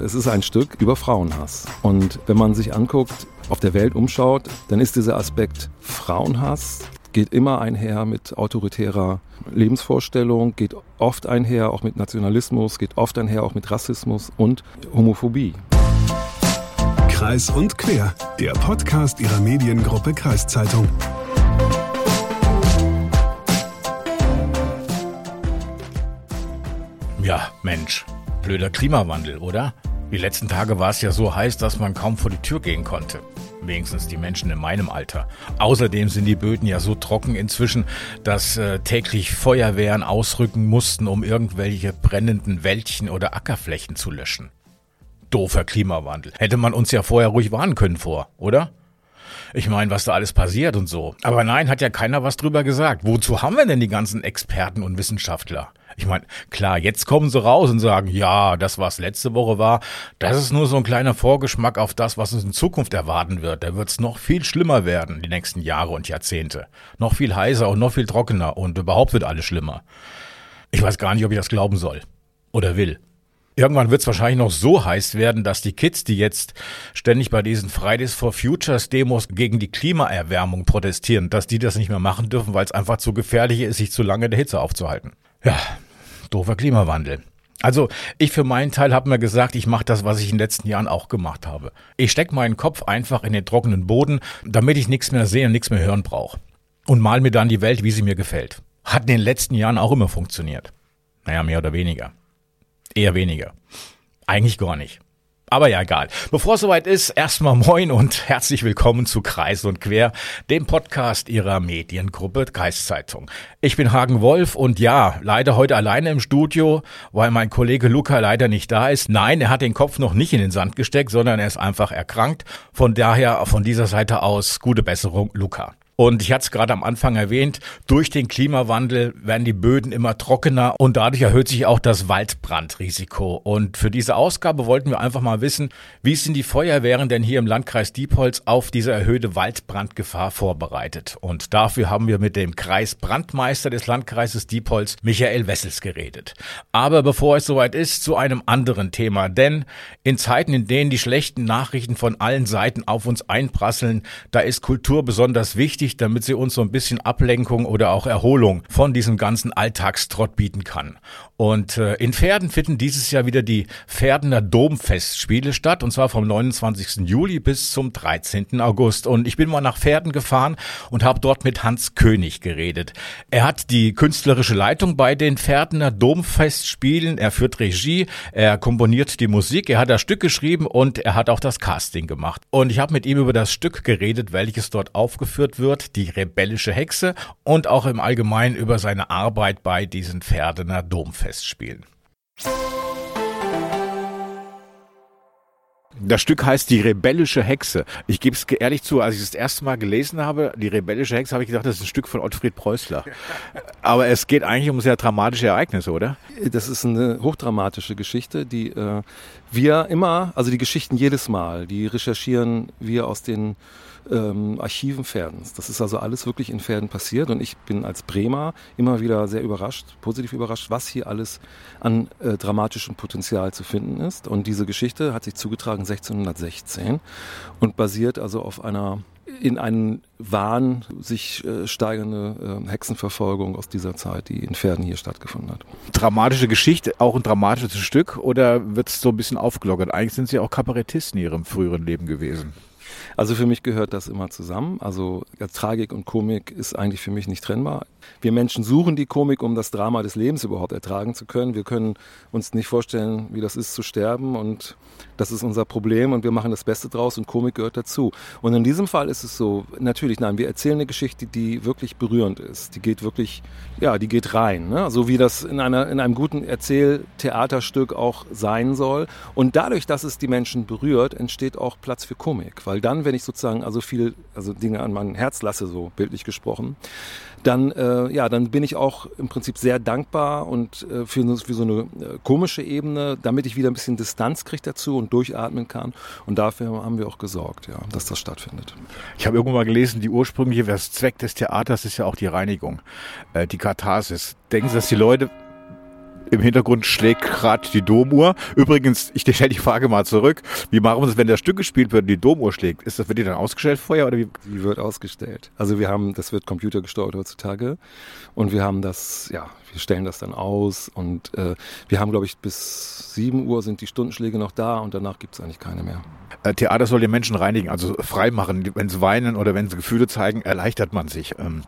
Es ist ein Stück über Frauenhass. Und wenn man sich anguckt, auf der Welt umschaut, dann ist dieser Aspekt Frauenhass geht immer einher mit autoritärer Lebensvorstellung, geht oft einher auch mit Nationalismus, geht oft einher auch mit Rassismus und Homophobie. Kreis und Quer, der Podcast ihrer Mediengruppe Kreiszeitung. Ja, Mensch, blöder Klimawandel, oder? Die letzten Tage war es ja so heiß, dass man kaum vor die Tür gehen konnte. Wenigstens die Menschen in meinem Alter. Außerdem sind die Böden ja so trocken inzwischen, dass äh, täglich Feuerwehren ausrücken mussten, um irgendwelche brennenden Wäldchen oder Ackerflächen zu löschen. Doofer Klimawandel. Hätte man uns ja vorher ruhig warnen können vor, oder? Ich meine, was da alles passiert und so. Aber nein, hat ja keiner was drüber gesagt. Wozu haben wir denn die ganzen Experten und Wissenschaftler? Ich meine, klar, jetzt kommen sie raus und sagen, ja, das, was letzte Woche war, das ist nur so ein kleiner Vorgeschmack auf das, was uns in Zukunft erwarten wird. Da wird es noch viel schlimmer werden, die nächsten Jahre und Jahrzehnte. Noch viel heißer und noch viel trockener und überhaupt wird alles schlimmer. Ich weiß gar nicht, ob ich das glauben soll oder will. Irgendwann wird es wahrscheinlich noch so heiß werden, dass die Kids, die jetzt ständig bei diesen Fridays for Futures Demos gegen die Klimaerwärmung protestieren, dass die das nicht mehr machen dürfen, weil es einfach zu gefährlich ist, sich zu lange in der Hitze aufzuhalten. Ja, doofer Klimawandel. Also ich für meinen Teil habe mir gesagt, ich mache das, was ich in den letzten Jahren auch gemacht habe. Ich stecke meinen Kopf einfach in den trockenen Boden, damit ich nichts mehr sehen und nichts mehr hören brauche. Und mal mir dann die Welt, wie sie mir gefällt. Hat in den letzten Jahren auch immer funktioniert. Naja, mehr oder weniger. Eher weniger. Eigentlich gar nicht. Aber ja, egal. Bevor es soweit ist, erstmal moin und herzlich willkommen zu Kreis und Quer, dem Podcast Ihrer Mediengruppe Kreiszeitung. Ich bin Hagen Wolf und ja, leider heute alleine im Studio, weil mein Kollege Luca leider nicht da ist. Nein, er hat den Kopf noch nicht in den Sand gesteckt, sondern er ist einfach erkrankt. Von daher von dieser Seite aus gute Besserung, Luca. Und ich hatte es gerade am Anfang erwähnt, durch den Klimawandel werden die Böden immer trockener und dadurch erhöht sich auch das Waldbrandrisiko. Und für diese Ausgabe wollten wir einfach mal wissen, wie sind die Feuerwehren denn hier im Landkreis Diepholz auf diese erhöhte Waldbrandgefahr vorbereitet? Und dafür haben wir mit dem Kreisbrandmeister des Landkreises Diepholz, Michael Wessels, geredet. Aber bevor es soweit ist, zu einem anderen Thema. Denn in Zeiten, in denen die schlechten Nachrichten von allen Seiten auf uns einprasseln, da ist Kultur besonders wichtig wichtig, damit sie uns so ein bisschen Ablenkung oder auch Erholung von diesem ganzen Alltagstrott bieten kann. Und äh, in Pferden finden dieses Jahr wieder die Pferdener Domfestspiele statt, und zwar vom 29. Juli bis zum 13. August. Und ich bin mal nach Pferden gefahren und habe dort mit Hans König geredet. Er hat die künstlerische Leitung bei den Pferdener Domfestspielen. Er führt Regie, er komponiert die Musik, er hat das Stück geschrieben und er hat auch das Casting gemacht. Und ich habe mit ihm über das Stück geredet, welches dort aufgeführt wird wird, die rebellische Hexe und auch im Allgemeinen über seine Arbeit bei diesen Pferdener Domfestspielen. Das Stück heißt Die rebellische Hexe. Ich gebe es ehrlich zu, als ich es das erste Mal gelesen habe, Die rebellische Hexe, habe ich gedacht, das ist ein Stück von Ottfried Preußler. Aber es geht eigentlich um sehr dramatische Ereignisse, oder? Das ist eine hochdramatische Geschichte, die äh, wir immer, also die Geschichten jedes Mal, die recherchieren wir aus den ähm, Archiven Pferdens. Das ist also alles wirklich in Pferden passiert und ich bin als Bremer immer wieder sehr überrascht, positiv überrascht, was hier alles an äh, dramatischem Potenzial zu finden ist. Und diese Geschichte hat sich zugetragen 1616 und basiert also auf einer in einen Wahn sich äh, steigernde äh, Hexenverfolgung aus dieser Zeit, die in Pferden hier stattgefunden hat. Dramatische Geschichte, auch ein dramatisches Stück oder wird es so ein bisschen aufgelockert? Eigentlich sind Sie auch Kabarettisten in Ihrem früheren Leben gewesen. Also für mich gehört das immer zusammen. Also Tragik und Komik ist eigentlich für mich nicht trennbar. Wir Menschen suchen die Komik, um das Drama des Lebens überhaupt ertragen zu können. Wir können uns nicht vorstellen, wie das ist zu sterben und das ist unser Problem und wir machen das Beste draus und Komik gehört dazu. Und in diesem Fall ist es so, natürlich, nein, wir erzählen eine Geschichte, die wirklich berührend ist. Die geht wirklich, ja, die geht rein. Ne? So wie das in, einer, in einem guten Erzähltheaterstück auch sein soll. Und dadurch, dass es die Menschen berührt, entsteht auch Platz für Komik. Weil dann, wenn ich sozusagen also viel, also Dinge an mein Herz lasse, so bildlich gesprochen, dann, äh, ja, dann bin ich auch im Prinzip sehr dankbar und äh, für, für so eine äh, komische Ebene, damit ich wieder ein bisschen Distanz kriege dazu und durchatmen kann. Und dafür haben wir auch gesorgt, ja, dass das stattfindet. Ich habe irgendwo mal gelesen, die ursprüngliche das Zweck des Theaters ist ja auch die Reinigung, äh, die Katharsis. Denken Sie, dass die Leute Im Hintergrund schlägt gerade die Domuhr. Übrigens, ich stelle die Frage mal zurück. Wie machen wir das, wenn das Stück gespielt wird und die Domuhr schlägt? Ist das, wird die dann ausgestellt vorher oder wie? Die wird ausgestellt. Also wir haben, das wird computergesteuert heutzutage. Und wir haben das, ja, wir stellen das dann aus und äh, wir haben, glaube ich, bis 7 Uhr sind die Stundenschläge noch da und danach gibt es eigentlich keine mehr. Äh, Theater soll den Menschen reinigen, also frei machen. Wenn sie weinen oder wenn sie Gefühle zeigen, erleichtert man sich. Ähm,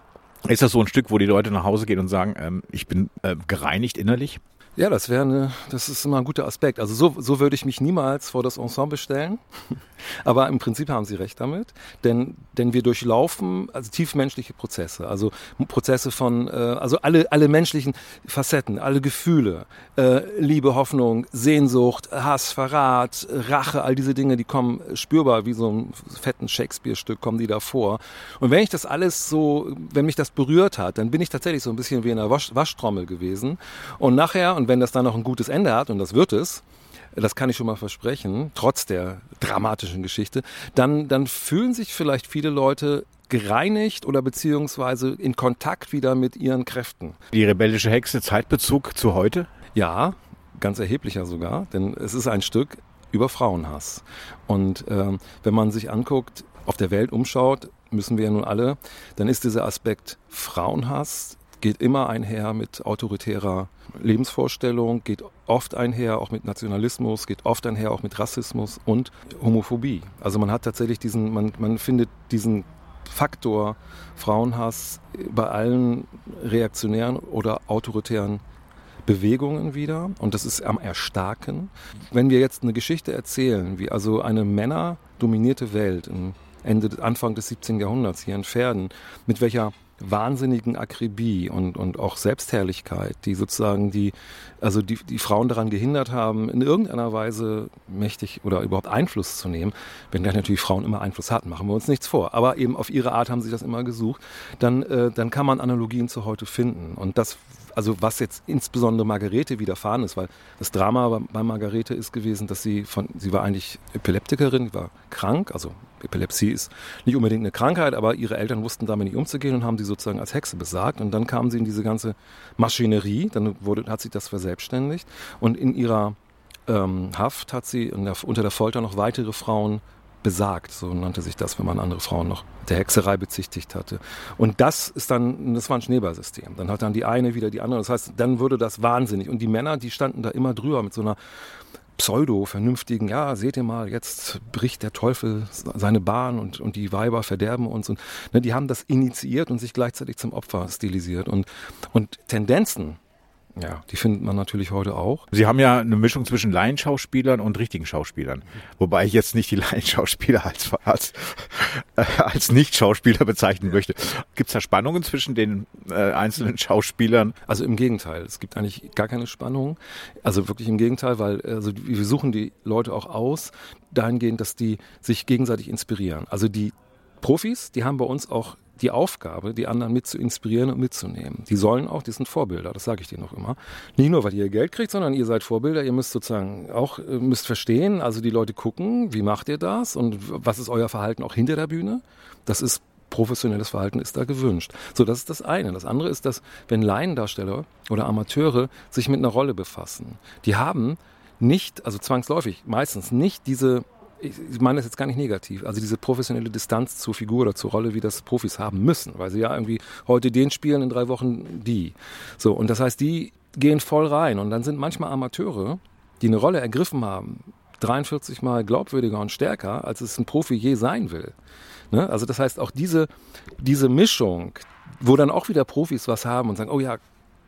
ist das so ein Stück, wo die Leute nach Hause gehen und sagen, ähm, ich bin äh, gereinigt innerlich? Ja, das wäre eine, das ist immer ein guter Aspekt. Also so, so würde ich mich niemals vor das Ensemble stellen. Aber im Prinzip haben Sie recht damit, denn, denn wir durchlaufen also tiefmenschliche Prozesse, also Prozesse von, äh, also alle, alle menschlichen Facetten, alle Gefühle, äh, Liebe, Hoffnung, Sehnsucht, Hass, Verrat, Rache, all diese Dinge, die kommen spürbar wie so ein fetten Shakespeare-Stück, kommen die da vor. Und wenn ich das alles so, wenn mich das berührt hat, dann bin ich tatsächlich so ein bisschen wie in einer Wasch, Waschtrommel gewesen. Und nachher, und wenn das dann noch ein gutes Ende hat, und das wird es, das kann ich schon mal versprechen, trotz der dramatischen Geschichte, dann, dann fühlen sich vielleicht viele Leute gereinigt oder beziehungsweise in Kontakt wieder mit ihren Kräften. Die rebellische Hexe, Zeitbezug zu heute? Ja, ganz erheblicher sogar, denn es ist ein Stück über Frauenhass. Und ähm, wenn man sich anguckt, auf der Welt umschaut, müssen wir ja nun alle, dann ist dieser Aspekt Frauenhass geht immer einher mit autoritärer Lebensvorstellung, geht oft einher auch mit Nationalismus, geht oft einher auch mit Rassismus und Homophobie. Also man hat tatsächlich diesen, man, man findet diesen Faktor Frauenhass bei allen reaktionären oder autoritären Bewegungen wieder und das ist am Erstarken. Wenn wir jetzt eine Geschichte erzählen, wie also eine männerdominierte Welt Ende, Anfang des 17. Jahrhunderts hier in Pferden, mit welcher wahnsinnigen Akribie und, und auch Selbstherrlichkeit, die sozusagen die, also die, die Frauen daran gehindert haben, in irgendeiner Weise mächtig oder überhaupt Einfluss zu nehmen, wenn gleich natürlich Frauen immer Einfluss hatten, machen wir uns nichts vor. Aber eben auf ihre Art haben sie das immer gesucht. Dann, äh, dann kann man Analogien zu heute finden. Und das also was jetzt insbesondere Margarete widerfahren ist, weil das Drama bei Margarete ist gewesen, dass sie von, sie war eigentlich Epileptikerin, war krank, also Epilepsie ist nicht unbedingt eine Krankheit, aber ihre Eltern wussten damit nicht umzugehen und haben sie sozusagen als Hexe besagt. Und dann kam sie in diese ganze Maschinerie, dann wurde, hat sich das verselbstständigt und in ihrer ähm, Haft hat sie unter der Folter noch weitere Frauen besagt, so nannte sich das, wenn man andere Frauen noch der Hexerei bezichtigt hatte. Und das ist dann, das war ein Schneeballsystem. Dann hat dann die eine wieder die andere. Das heißt, dann würde das wahnsinnig. Und die Männer, die standen da immer drüber mit so einer pseudo-vernünftigen, ja, seht ihr mal, jetzt bricht der Teufel seine Bahn und, und die Weiber verderben uns. Und ne, die haben das initiiert und sich gleichzeitig zum Opfer stilisiert. Und, und Tendenzen, ja, die findet man natürlich heute auch. Sie haben ja eine Mischung zwischen Laienschauspielern und richtigen Schauspielern. Wobei ich jetzt nicht die Laienschauspieler als, als, äh, als Nicht-Schauspieler bezeichnen möchte. Gibt es da Spannungen zwischen den äh, einzelnen Schauspielern? Also im Gegenteil. Es gibt eigentlich gar keine Spannung. Also wirklich im Gegenteil, weil also wir suchen die Leute auch aus, dahingehend, dass die sich gegenseitig inspirieren. Also die Profis, die haben bei uns auch die Aufgabe, die anderen mit zu inspirieren und mitzunehmen. Die sollen auch, die sind Vorbilder, das sage ich denen auch immer. Nicht nur, weil ihr Geld kriegt, sondern ihr seid Vorbilder, ihr müsst sozusagen auch, äh, müsst verstehen, also die Leute gucken, wie macht ihr das und was ist euer Verhalten auch hinter der Bühne. Das ist professionelles Verhalten ist da gewünscht. So, das ist das eine. Das andere ist, dass wenn Laiendarsteller oder Amateure sich mit einer Rolle befassen, die haben nicht, also zwangsläufig, meistens nicht diese ich meine das jetzt gar nicht negativ, also diese professionelle Distanz zur Figur oder zur Rolle, wie das Profis haben müssen, weil sie ja irgendwie heute den spielen, in drei Wochen die. So, und das heißt, die gehen voll rein und dann sind manchmal Amateure, die eine Rolle ergriffen haben, 43 mal glaubwürdiger und stärker, als es ein Profi je sein will. Ne? Also das heißt, auch diese, diese Mischung, wo dann auch wieder Profis was haben und sagen, oh ja,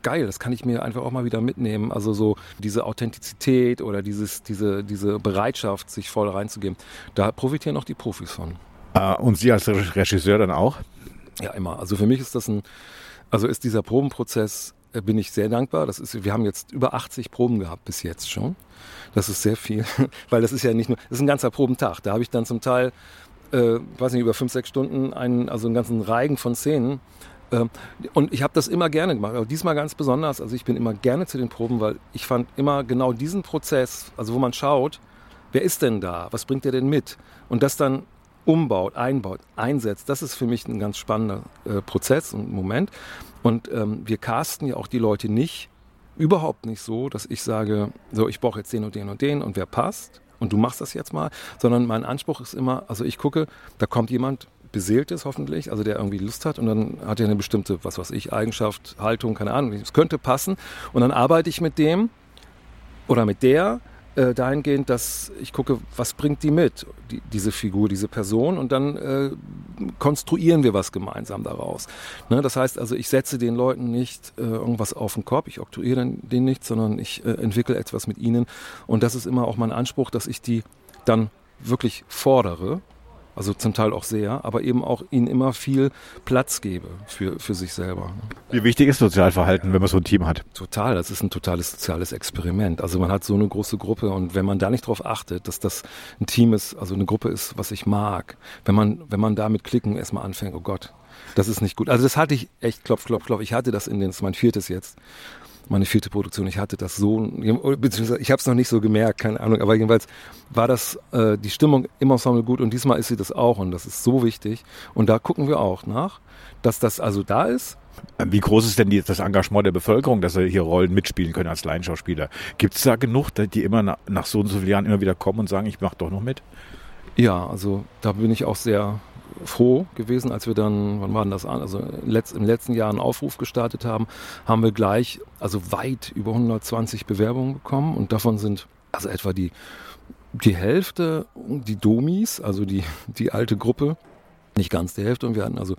geil, das kann ich mir einfach auch mal wieder mitnehmen. Also so diese Authentizität oder dieses, diese, diese Bereitschaft, sich voll reinzugeben, da profitieren auch die Profis von. Uh, und Sie als Regisseur dann auch? Ja, immer. Also für mich ist das ein, also ist dieser Probenprozess, äh, bin ich sehr dankbar. Das ist, wir haben jetzt über 80 Proben gehabt bis jetzt schon. Das ist sehr viel, weil das ist ja nicht nur, das ist ein ganzer Probentag. Da habe ich dann zum Teil, äh, weiß nicht, über fünf, sechs Stunden einen, also einen ganzen Reigen von Szenen und ich habe das immer gerne gemacht, aber diesmal ganz besonders. Also ich bin immer gerne zu den Proben, weil ich fand immer genau diesen Prozess, also wo man schaut, wer ist denn da, was bringt der denn mit? Und das dann umbaut, einbaut, einsetzt, das ist für mich ein ganz spannender äh, Prozess und Moment. Und ähm, wir casten ja auch die Leute nicht überhaupt nicht so, dass ich sage, so, ich brauche jetzt den und den und den und wer passt und du machst das jetzt mal, sondern mein Anspruch ist immer, also ich gucke, da kommt jemand, beseelt ist hoffentlich, also der irgendwie Lust hat und dann hat er eine bestimmte, was weiß ich, Eigenschaft, Haltung, keine Ahnung, es könnte passen und dann arbeite ich mit dem oder mit der äh, dahingehend, dass ich gucke, was bringt die mit, die, diese Figur, diese Person und dann äh, konstruieren wir was gemeinsam daraus. Ne? Das heißt also, ich setze den Leuten nicht äh, irgendwas auf den Kopf, ich oktroyiere den nicht, sondern ich äh, entwickle etwas mit ihnen und das ist immer auch mein Anspruch, dass ich die dann wirklich fordere also zum Teil auch sehr, aber eben auch ihnen immer viel Platz gebe für, für sich selber. Wie wichtig ist Sozialverhalten, wenn man so ein Team hat? Total, das ist ein totales soziales Experiment. Also man hat so eine große Gruppe und wenn man da nicht darauf achtet, dass das ein Team ist, also eine Gruppe ist, was ich mag, wenn man, wenn man da mit Klicken erstmal anfängt, oh Gott, das ist nicht gut. Also das hatte ich echt, klopf, klopf, klopf. Ich hatte das in den, das ist mein viertes jetzt meine vierte Produktion. Ich hatte das so, beziehungsweise ich habe es noch nicht so gemerkt, keine Ahnung, aber jedenfalls war das äh, die Stimmung im Ensemble gut und diesmal ist sie das auch und das ist so wichtig. Und da gucken wir auch nach, dass das also da ist. Wie groß ist denn die, das Engagement der Bevölkerung, dass sie hier Rollen mitspielen können als Laienschauspieler? Gibt es da genug, die immer nach, nach so und so vielen Jahren immer wieder kommen und sagen, ich mache doch noch mit? Ja, also da bin ich auch sehr froh gewesen, als wir dann, wann war denn das an? Also im letzten Jahr einen Aufruf gestartet haben, haben wir gleich, also weit über 120 Bewerbungen bekommen und davon sind also etwa die, die Hälfte die Domis, also die, die alte Gruppe, nicht ganz die Hälfte und wir hatten also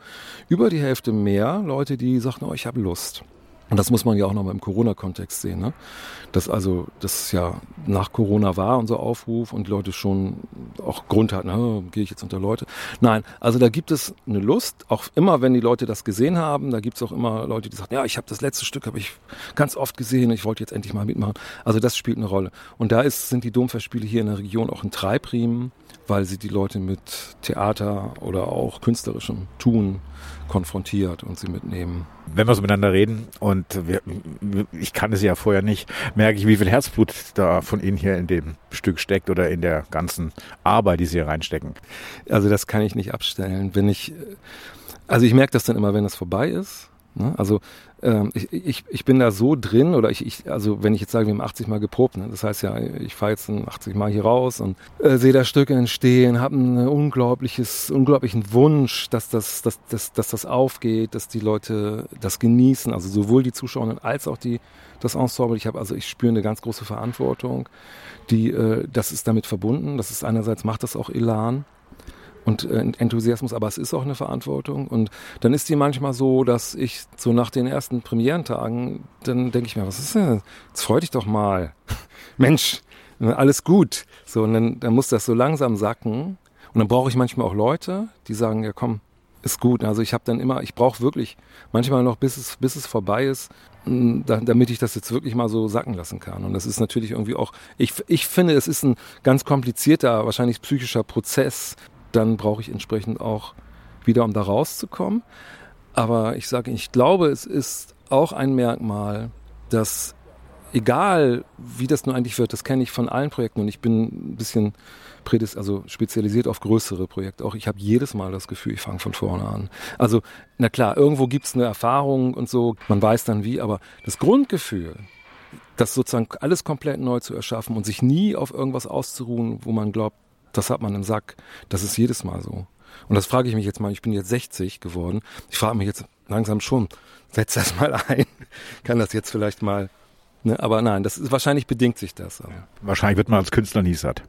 über die Hälfte mehr Leute, die sagten, oh, ich habe Lust. Und das muss man ja auch nochmal im Corona-Kontext sehen. Ne? Dass also das ja nach Corona war, unser Aufruf und die Leute schon auch Grund hatten, ne? gehe ich jetzt unter Leute. Nein, also da gibt es eine Lust, auch immer, wenn die Leute das gesehen haben, da gibt es auch immer Leute, die sagen, ja, ich habe das letzte Stück, habe ich ganz oft gesehen, ich wollte jetzt endlich mal mitmachen. Also das spielt eine Rolle. Und da ist, sind die Domfestspiele hier in der Region auch ein Treibriemen, weil sie die Leute mit Theater oder auch künstlerischem Tun konfrontiert und sie mitnehmen. Wenn wir so miteinander reden und wir, ich kann es ja vorher nicht, merke ich, wie viel Herzblut da von Ihnen hier in dem Stück steckt oder in der ganzen Arbeit, die Sie hier reinstecken. Also das kann ich nicht abstellen. Wenn ich, also ich merke das dann immer, wenn es vorbei ist. Ne? Also ähm, ich, ich, ich bin da so drin oder ich, ich also wenn ich jetzt sage, wir haben 80 Mal geprobt, ne? das heißt ja, ich fahre jetzt 80 Mal hier raus und äh, sehe da Stücke entstehen, habe einen unglaubliches, unglaublichen Wunsch, dass das, dass, dass, dass das aufgeht, dass die Leute das genießen, also sowohl die Zuschauerinnen als auch die das Ensemble. Ich habe also ich spüre eine ganz große Verantwortung, die äh, das ist damit verbunden. Das ist einerseits macht das auch Elan und äh, Enthusiasmus, aber es ist auch eine Verantwortung. Und dann ist die manchmal so, dass ich so nach den ersten Premierentagen, dann denke ich mir, was ist denn? Jetzt freu dich doch mal. Mensch, alles gut. So, und dann, dann muss das so langsam sacken. Und dann brauche ich manchmal auch Leute, die sagen, ja komm, ist gut. Also ich habe dann immer, ich brauche wirklich manchmal noch, bis es, bis es vorbei ist, damit ich das jetzt wirklich mal so sacken lassen kann. Und das ist natürlich irgendwie auch, ich, ich finde, es ist ein ganz komplizierter, wahrscheinlich psychischer Prozess, dann brauche ich entsprechend auch wieder, um da rauszukommen. Aber ich sage, ich glaube, es ist auch ein Merkmal, dass egal wie das nur eigentlich wird, das kenne ich von allen Projekten und ich bin ein bisschen prädis also spezialisiert auf größere Projekte. Auch ich habe jedes Mal das Gefühl, ich fange von vorne an. Also, na klar, irgendwo gibt es eine Erfahrung und so, man weiß dann wie, aber das Grundgefühl, das sozusagen alles komplett neu zu erschaffen und sich nie auf irgendwas auszuruhen, wo man glaubt, das hat man im Sack. Das ist jedes Mal so. Und das frage ich mich jetzt mal, ich bin jetzt 60 geworden. Ich frage mich jetzt langsam schon, setz das mal ein. Kann das jetzt vielleicht mal, ne? aber nein, das ist, wahrscheinlich bedingt sich das. Ja, wahrscheinlich wird man als Künstler nie satt.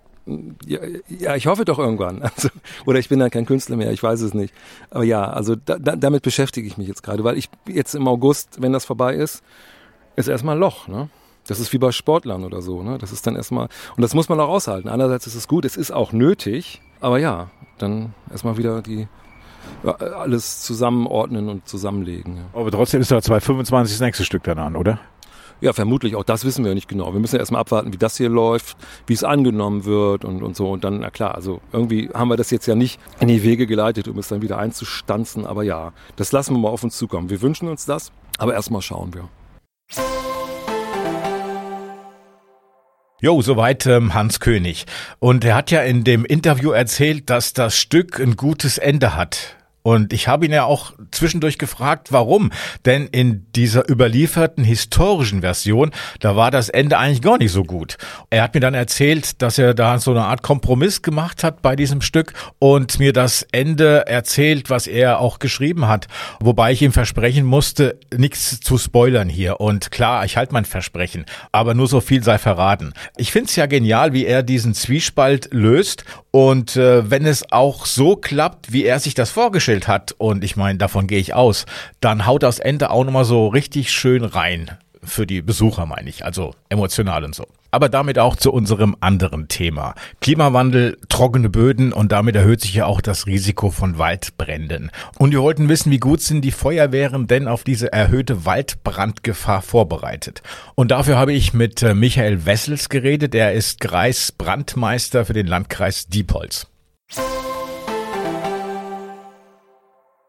Ja, ja, ich hoffe doch irgendwann. Also, oder ich bin dann kein Künstler mehr, ich weiß es nicht. Aber ja, also da, da, damit beschäftige ich mich jetzt gerade, weil ich jetzt im August, wenn das vorbei ist, ist erstmal ein Loch, ne? Das ist wie bei Sportlern oder so. Ne? Das ist dann erstmal, und das muss man auch aushalten. Einerseits ist es gut, es ist auch nötig, aber ja, dann erstmal wieder die alles zusammenordnen und zusammenlegen. Ja. Aber trotzdem ist da 225 das nächste Stück dann an, oder? Ja, vermutlich. Auch das wissen wir nicht genau. Wir müssen ja erstmal abwarten, wie das hier läuft, wie es angenommen wird und, und so. Und dann, na klar, also irgendwie haben wir das jetzt ja nicht in die Wege geleitet, um es dann wieder einzustanzen. Aber ja, das lassen wir mal auf uns zukommen. Wir wünschen uns das, aber erstmal schauen wir. Jo, soweit ähm, Hans König. Und er hat ja in dem Interview erzählt, dass das Stück ein gutes Ende hat. Und ich habe ihn ja auch zwischendurch gefragt, warum. Denn in dieser überlieferten historischen Version, da war das Ende eigentlich gar nicht so gut. Er hat mir dann erzählt, dass er da so eine Art Kompromiss gemacht hat bei diesem Stück und mir das Ende erzählt, was er auch geschrieben hat. Wobei ich ihm versprechen musste, nichts zu spoilern hier. Und klar, ich halte mein Versprechen, aber nur so viel sei verraten. Ich finde es ja genial, wie er diesen Zwiespalt löst und äh, wenn es auch so klappt, wie er sich das vorgestellt hat, und ich meine, davon gehe ich aus, dann haut das Ende auch nochmal so richtig schön rein. Für die Besucher meine ich, also emotional und so aber damit auch zu unserem anderen Thema. Klimawandel, trockene Böden und damit erhöht sich ja auch das Risiko von Waldbränden. Und wir wollten wissen, wie gut sind die Feuerwehren denn auf diese erhöhte Waldbrandgefahr vorbereitet? Und dafür habe ich mit äh, Michael Wessels geredet. Er ist Kreisbrandmeister für den Landkreis Diepholz.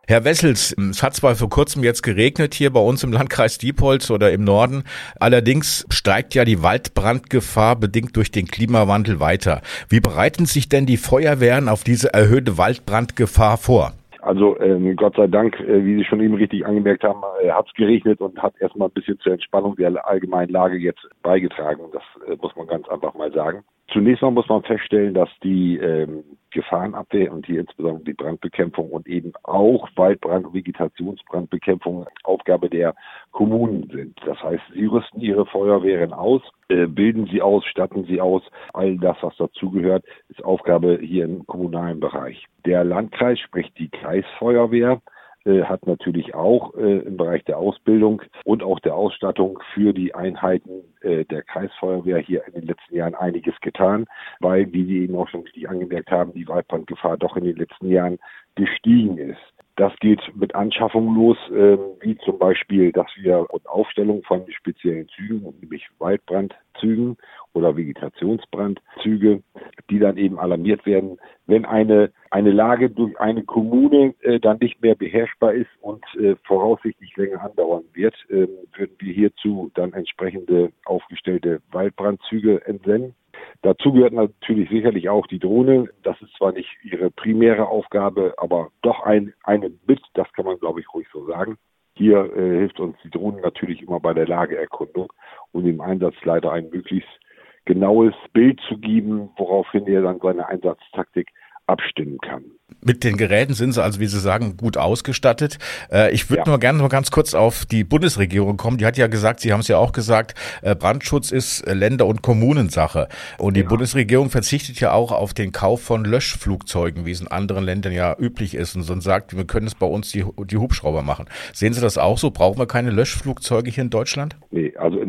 Herr Wessels, es hat zwar vor kurzem jetzt geregnet hier bei uns im Landkreis Diepholz oder im Norden, allerdings steigt ja die Waldbrandgefahr bedingt durch den Klimawandel weiter. Wie bereiten sich denn die Feuerwehren auf diese erhöhte Waldbrandgefahr vor? Also ähm, Gott sei Dank, äh, wie Sie schon eben richtig angemerkt haben, äh, hat es geregnet und hat erstmal ein bisschen zur Entspannung der allgemeinen Lage jetzt beigetragen. Das äh, muss man ganz einfach mal sagen. Zunächst mal muss man feststellen, dass die ähm, Gefahrenabwehr und hier insbesondere die Brandbekämpfung und eben auch Waldbrand- und Vegetationsbrandbekämpfung Aufgabe der Kommunen sind. Das heißt, sie rüsten ihre Feuerwehren aus, äh, bilden sie aus, statten sie aus. All das, was dazugehört, ist Aufgabe hier im kommunalen Bereich. Der Landkreis, sprich die Kreisfeuerwehr, hat natürlich auch äh, im Bereich der Ausbildung und auch der Ausstattung für die Einheiten äh, der Kreisfeuerwehr hier in den letzten Jahren einiges getan, weil, wie Sie eben auch schon richtig angemerkt haben, die Waldbrandgefahr doch in den letzten Jahren gestiegen ist. Das geht mit Anschaffungen los, äh, wie zum Beispiel, dass wir und Aufstellung von speziellen Zügen, nämlich Waldbrandzügen oder Vegetationsbrandzüge, die dann eben alarmiert werden, wenn eine eine Lage durch eine Kommune äh, dann nicht mehr beherrschbar ist und äh, voraussichtlich länger andauern wird, äh, würden wir hierzu dann entsprechende aufgestellte Waldbrandzüge entsenden. Dazu gehört natürlich sicherlich auch die Drohne. Das ist zwar nicht ihre primäre Aufgabe, aber doch ein, eine mit, das kann man glaube ich ruhig so sagen. Hier äh, hilft uns die Drohne natürlich immer bei der Lageerkundung und im Einsatz leider ein möglichst genaues Bild zu geben, woraufhin er dann seine Einsatztaktik abstimmen kann. Mit den Geräten sind sie also, wie Sie sagen, gut ausgestattet. Äh, ich würde ja. nur gerne noch ganz kurz auf die Bundesregierung kommen. Die hat ja gesagt, Sie haben es ja auch gesagt, äh, Brandschutz ist äh, Länder- und Kommunensache. Und die ja. Bundesregierung verzichtet ja auch auf den Kauf von Löschflugzeugen, wie es in anderen Ländern ja üblich ist, und so sagt, wir können es bei uns die, die Hubschrauber machen. Sehen Sie das auch so? Brauchen wir keine Löschflugzeuge hier in Deutschland? Nee,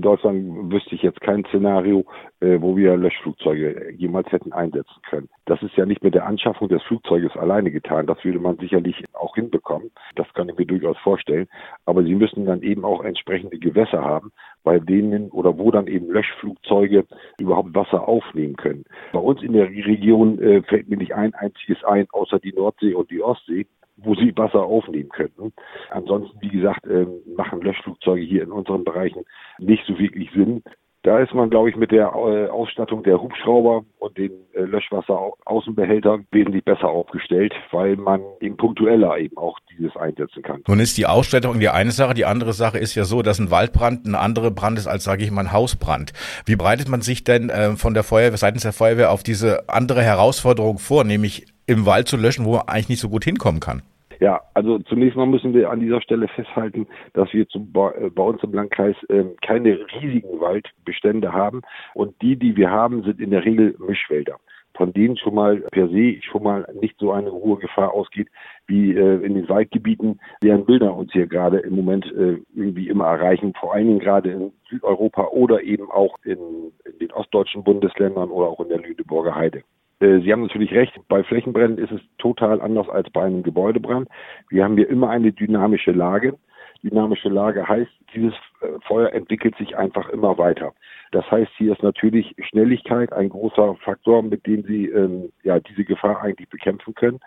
Deutschland wüsste ich jetzt kein Szenario, wo wir Löschflugzeuge jemals hätten einsetzen können. Das ist ja nicht mit der Anschaffung des Flugzeuges alleine getan. Das würde man sicherlich auch hinbekommen. Das kann ich mir durchaus vorstellen. Aber sie müssen dann eben auch entsprechende Gewässer haben, bei denen oder wo dann eben Löschflugzeuge überhaupt Wasser aufnehmen können. Bei uns in der Region äh, fällt mir nicht ein einziges ein, außer die Nordsee und die Ostsee wo sie Wasser aufnehmen könnten. Ansonsten, wie gesagt, äh, machen Löschflugzeuge hier in unseren Bereichen nicht so wirklich Sinn. Da ist man, glaube ich, mit der äh, Ausstattung der Hubschrauber und den äh, Löschwasser-Außenbehältern wesentlich besser aufgestellt, weil man eben punktueller eben auch dieses einsetzen kann. Nun ist die Ausstattung die eine Sache, die andere Sache ist ja so, dass ein Waldbrand ein anderer Brand ist als, sage ich mal, ein Hausbrand. Wie bereitet man sich denn äh, von der Feuerwehr, seitens der Feuerwehr auf diese andere Herausforderung vor, nämlich im Wald zu löschen, wo man eigentlich nicht so gut hinkommen kann? Ja, also zunächst mal müssen wir an dieser Stelle festhalten, dass wir zum, äh, bei uns im Landkreis äh, keine riesigen Waldbestände haben und die, die wir haben, sind in der Regel Mischwälder von denen schon mal per se schon mal nicht so eine hohe Gefahr ausgeht wie äh, in den Waldgebieten, deren Bilder uns hier gerade im Moment äh, irgendwie immer erreichen, vor allen Dingen gerade in Südeuropa oder eben auch in, in den ostdeutschen Bundesländern oder auch in der Lüneburger Heide. Äh, Sie haben natürlich recht, bei Flächenbränden ist es total anders als bei einem Gebäudebrand. Wir haben hier immer eine dynamische Lage. Dynamische Lage heißt, dieses äh, Feuer entwickelt sich einfach immer weiter. Das heißt, hier ist natürlich Schnelligkeit ein großer Faktor, mit dem Sie ähm, ja diese Gefahr eigentlich bekämpfen können.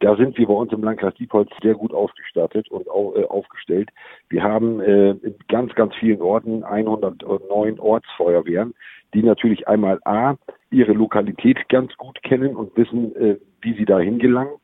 Da sind wir bei uns im Landkreis Diepholz sehr gut ausgestattet und auch, äh, aufgestellt. Wir haben äh, in ganz, ganz vielen Orten 109 Ortsfeuerwehren, die natürlich einmal A, ihre Lokalität ganz gut kennen und wissen, äh, wie sie dahin gelangen.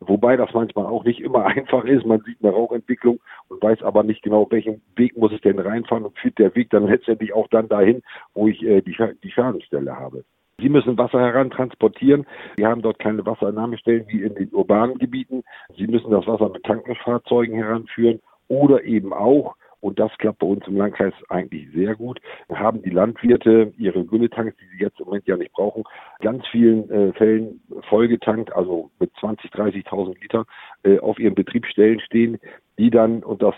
Wobei das manchmal auch nicht immer einfach ist. Man sieht eine Rauchentwicklung und weiß aber nicht genau, welchen Weg muss ich denn reinfahren und führt der Weg dann letztendlich auch dann dahin, wo ich äh, die, die Schadensstelle habe. Sie müssen Wasser herantransportieren. Wir haben dort keine Wasserentnahmestellen wie in den urbanen Gebieten. Sie müssen das Wasser mit Tankfahrzeugen heranführen oder eben auch und das klappt bei uns im Landkreis eigentlich sehr gut. Haben die Landwirte ihre Gülletanks, die sie jetzt im Moment ja nicht brauchen, ganz vielen äh, Fällen vollgetankt, also mit 20, 30.000 Liter äh, auf ihren Betriebsstellen stehen, die dann, und das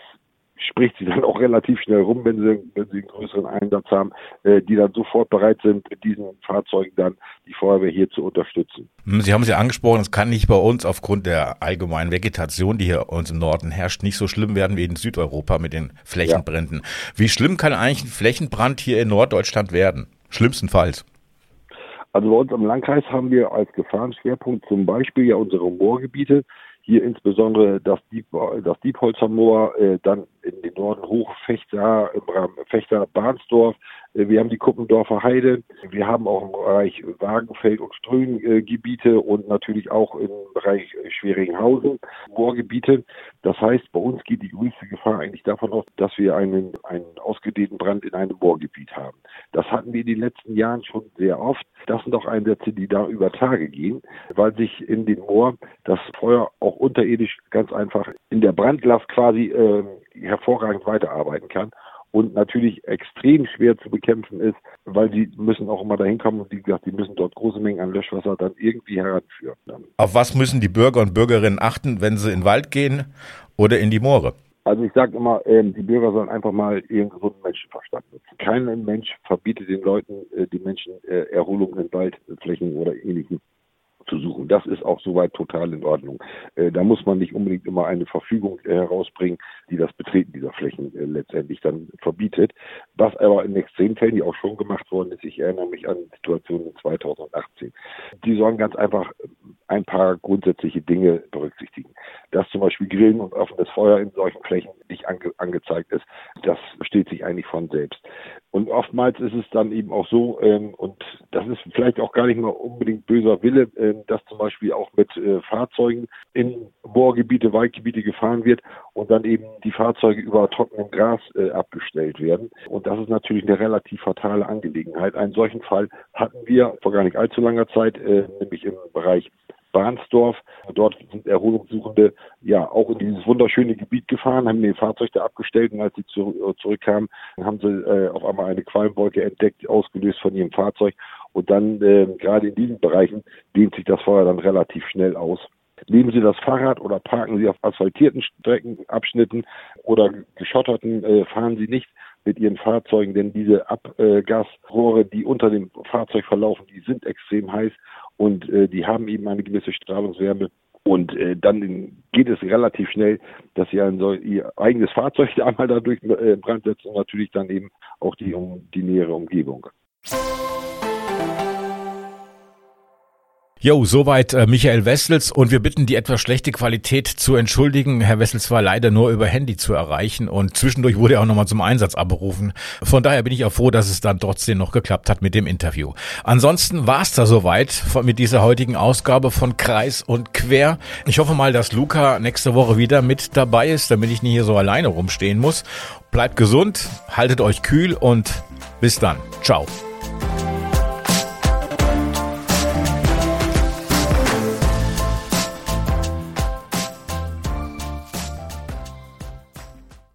spricht sie dann auch relativ schnell rum, wenn sie, wenn sie einen größeren Einsatz haben, äh, die dann sofort bereit sind, mit diesen Fahrzeugen dann die Feuerwehr hier zu unterstützen. Hm, sie haben es ja angesprochen, es kann nicht bei uns aufgrund der allgemeinen Vegetation, die hier uns im Norden herrscht, nicht so schlimm werden wie in Südeuropa mit den Flächenbränden. Ja. Wie schlimm kann eigentlich ein Flächenbrand hier in Norddeutschland werden? Schlimmstenfalls. Also bei uns im Landkreis haben wir als Gefahrenschwerpunkt zum Beispiel ja unsere Moorgebiete, hier insbesondere das, Dieb, das Diebholzer Moor, äh, dann in den Norden hoch Fechter, im Rahmen Fechter Bahnsdorf. Äh, wir haben die Kuppendorfer Heide. Wir haben auch im Bereich Wagenfeld und Ströhngebiete und natürlich auch im Bereich Schweringhausen Moorgebiete. Das heißt, bei uns geht die größte Gefahr eigentlich davon aus, dass wir einen, einen ausgedehnten Brand in einem Moorgebiet haben. Das hatten wir in den letzten Jahren schon sehr oft. Das sind auch Einsätze, die da über Tage gehen, weil sich in den Moor das Feuer auch unterirdisch ganz einfach in der Brandlast quasi äh, hervorragend weiterarbeiten kann und natürlich extrem schwer zu bekämpfen ist, weil die müssen auch immer dahin kommen und wie gesagt, die müssen dort große Mengen an Löschwasser dann irgendwie heranführen. Auf was müssen die Bürger und Bürgerinnen achten, wenn sie in den Wald gehen oder in die Moore? Also ich sage immer, ähm, die Bürger sollen einfach mal ihren gesunden Menschenverstand nutzen. Kein Mensch verbietet den Leuten, äh, die Menschen äh, Erholung in Waldflächen oder ähnlichem zu suchen. Das ist auch soweit total in Ordnung. Äh, da muss man nicht unbedingt immer eine Verfügung äh, herausbringen, die das Betreten dieser Flächen äh, letztendlich dann verbietet. Was aber in Extremfällen, die auch schon gemacht worden ist, ich erinnere mich an Situationen in 2018. Die sollen ganz einfach ein paar grundsätzliche Dinge berücksichtigen. Dass zum Beispiel Grillen und offenes Feuer in solchen Flächen nicht ange angezeigt ist, das versteht sich eigentlich von selbst. Und oftmals ist es dann eben auch so, ähm, und das ist vielleicht auch gar nicht mal unbedingt böser Wille, äh, dass zum Beispiel auch mit äh, Fahrzeugen in Moorgebiete, Waldgebiete gefahren wird und dann eben die Fahrzeuge über trockenem Gras äh, abgestellt werden. Und das ist natürlich eine relativ fatale Angelegenheit. Einen solchen Fall hatten wir vor gar nicht allzu langer Zeit, äh, nämlich im Bereich Bahnsdorf. Dort sind Erholungssuchende ja auch in dieses wunderschöne Gebiet gefahren, haben ihr Fahrzeug da abgestellt und als sie zu, äh, zurückkamen, haben sie äh, auf einmal eine Qualmwolke entdeckt, ausgelöst von ihrem Fahrzeug. Und dann äh, gerade in diesen Bereichen dehnt sich das Feuer dann relativ schnell aus. Nehmen Sie das Fahrrad oder parken Sie auf asphaltierten Streckenabschnitten oder geschotterten, äh, fahren Sie nicht mit Ihren Fahrzeugen, denn diese Abgasrohre, die unter dem Fahrzeug verlaufen, die sind extrem heiß und äh, die haben eben eine gewisse Strahlungswärme. Und äh, dann geht es relativ schnell, dass sie ein so, ihr eigenes Fahrzeug einmal dadurch äh, Brand setzen und natürlich dann eben auch die, um, die nähere Umgebung. Jo, soweit äh, Michael Wessels und wir bitten die etwas schlechte Qualität zu entschuldigen. Herr Wessels war leider nur über Handy zu erreichen und zwischendurch wurde er auch nochmal zum Einsatz abberufen. Von daher bin ich auch froh, dass es dann trotzdem noch geklappt hat mit dem Interview. Ansonsten war es da soweit mit dieser heutigen Ausgabe von Kreis und Quer. Ich hoffe mal, dass Luca nächste Woche wieder mit dabei ist, damit ich nicht hier so alleine rumstehen muss. Bleibt gesund, haltet euch kühl und bis dann. Ciao.